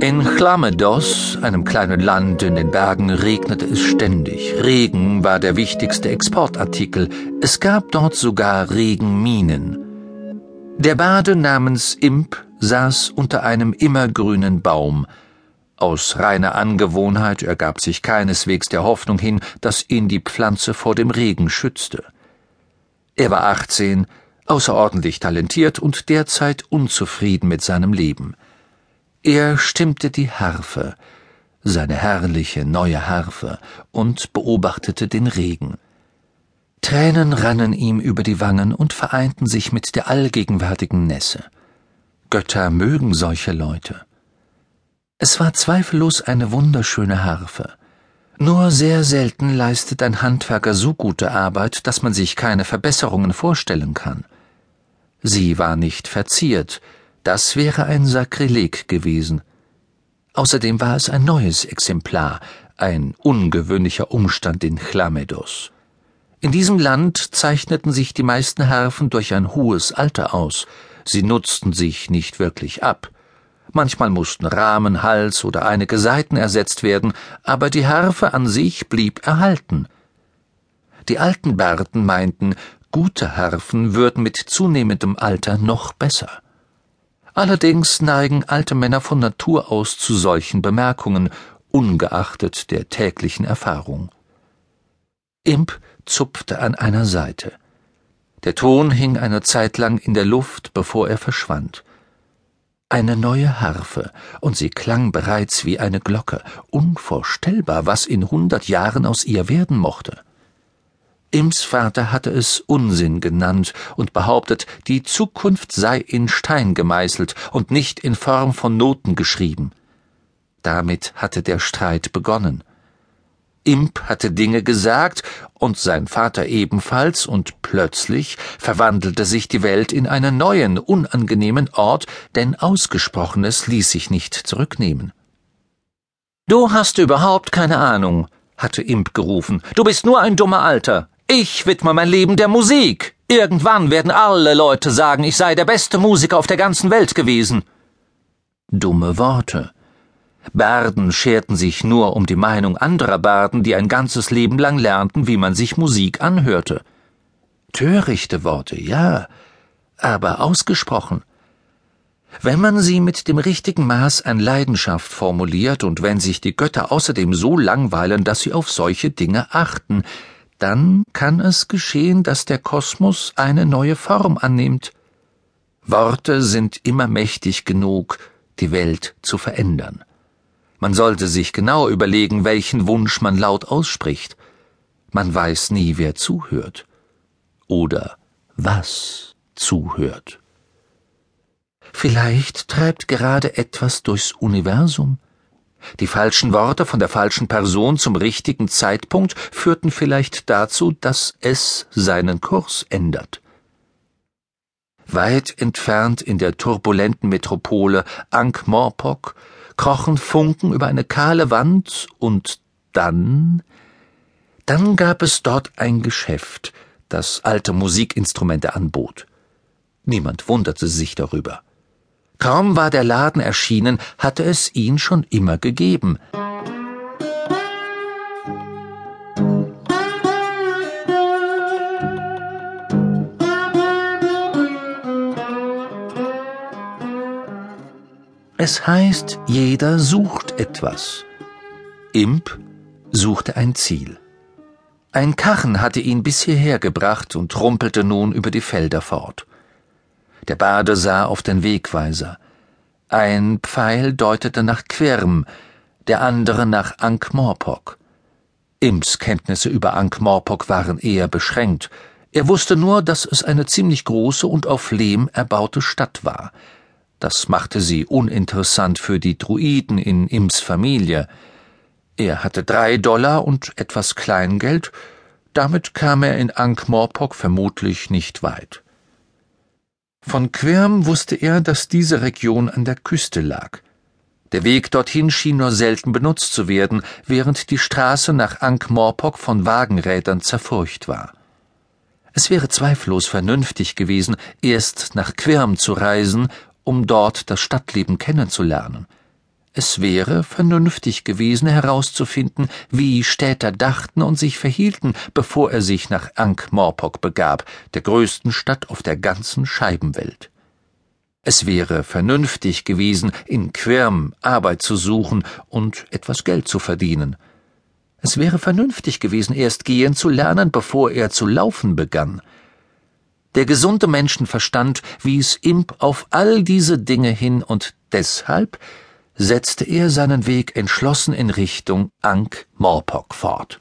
In Chlamedos, einem kleinen Land in den Bergen, regnete es ständig. Regen war der wichtigste Exportartikel. Es gab dort sogar Regenminen. Der Bade namens Imp saß unter einem immergrünen Baum. Aus reiner Angewohnheit ergab sich keineswegs der Hoffnung hin, dass ihn die Pflanze vor dem Regen schützte. Er war achtzehn, außerordentlich talentiert und derzeit unzufrieden mit seinem Leben. Er stimmte die Harfe, seine herrliche neue Harfe, und beobachtete den Regen. Tränen rannen ihm über die Wangen und vereinten sich mit der allgegenwärtigen Nässe. Götter mögen solche Leute. Es war zweifellos eine wunderschöne Harfe. Nur sehr selten leistet ein Handwerker so gute Arbeit, dass man sich keine Verbesserungen vorstellen kann. Sie war nicht verziert, das wäre ein Sakrileg gewesen. Außerdem war es ein neues Exemplar, ein ungewöhnlicher Umstand in Chlamedos. In diesem Land zeichneten sich die meisten Harfen durch ein hohes Alter aus. Sie nutzten sich nicht wirklich ab. Manchmal mussten Rahmen, Hals oder einige Saiten ersetzt werden, aber die Harfe an sich blieb erhalten. Die alten Bärten meinten, gute Harfen würden mit zunehmendem Alter noch besser. Allerdings neigen alte Männer von Natur aus zu solchen Bemerkungen, ungeachtet der täglichen Erfahrung. Imp zupfte an einer Seite. Der Ton hing eine Zeit lang in der Luft, bevor er verschwand. Eine neue Harfe, und sie klang bereits wie eine Glocke, unvorstellbar, was in hundert Jahren aus ihr werden mochte. Ims Vater hatte es Unsinn genannt und behauptet, die Zukunft sei in Stein gemeißelt und nicht in Form von Noten geschrieben. Damit hatte der Streit begonnen. Imp hatte Dinge gesagt und sein Vater ebenfalls, und plötzlich verwandelte sich die Welt in einen neuen, unangenehmen Ort, denn Ausgesprochenes ließ sich nicht zurücknehmen. Du hast überhaupt keine Ahnung, hatte Imp gerufen. Du bist nur ein dummer Alter. Ich widme mein Leben der Musik. Irgendwann werden alle Leute sagen, ich sei der beste Musiker auf der ganzen Welt gewesen. Dumme Worte. Barden scherten sich nur um die Meinung anderer Barden, die ein ganzes Leben lang lernten, wie man sich Musik anhörte. Törichte Worte, ja, aber ausgesprochen. Wenn man sie mit dem richtigen Maß an Leidenschaft formuliert und wenn sich die Götter außerdem so langweilen, dass sie auf solche Dinge achten, dann kann es geschehen, dass der Kosmos eine neue Form annimmt. Worte sind immer mächtig genug, die Welt zu verändern. Man sollte sich genau überlegen, welchen Wunsch man laut ausspricht. Man weiß nie, wer zuhört oder was zuhört. Vielleicht treibt gerade etwas durchs Universum, die falschen Worte von der falschen Person zum richtigen Zeitpunkt führten vielleicht dazu, dass es seinen Kurs ändert. Weit entfernt in der turbulenten Metropole Ankh-Morpok krochen Funken über eine kahle Wand und dann dann gab es dort ein Geschäft, das alte Musikinstrumente anbot. Niemand wunderte sich darüber. Kaum war der Laden erschienen, hatte es ihn schon immer gegeben. Es heißt, jeder sucht etwas. Imp suchte ein Ziel. Ein Karren hatte ihn bis hierher gebracht und rumpelte nun über die Felder fort. Der Bade sah auf den Wegweiser. Ein Pfeil deutete nach Quirm, der andere nach Ankh-Morpok. Imps Kenntnisse über Ankh-Morpok waren eher beschränkt. Er wusste nur, dass es eine ziemlich große und auf Lehm erbaute Stadt war. Das machte sie uninteressant für die Druiden in Imps Familie. Er hatte drei Dollar und etwas Kleingeld, damit kam er in Ankh-Morpok vermutlich nicht weit. Von Quirm wusste er, dass diese Region an der Küste lag. Der Weg dorthin schien nur selten benutzt zu werden, während die Straße nach Ankh-Morpok von Wagenrädern zerfurcht war. Es wäre zweifellos vernünftig gewesen, erst nach Quirm zu reisen, um dort das Stadtleben kennenzulernen. Es wäre vernünftig gewesen herauszufinden, wie Städter dachten und sich verhielten, bevor er sich nach Ankh-Morpok begab, der größten Stadt auf der ganzen Scheibenwelt. Es wäre vernünftig gewesen, in Quirm Arbeit zu suchen und etwas Geld zu verdienen. Es wäre vernünftig gewesen, erst gehen zu lernen, bevor er zu laufen begann. Der gesunde Menschenverstand wies Imp auf all diese Dinge hin und deshalb setzte er seinen Weg entschlossen in Richtung Ankh-Morpok fort.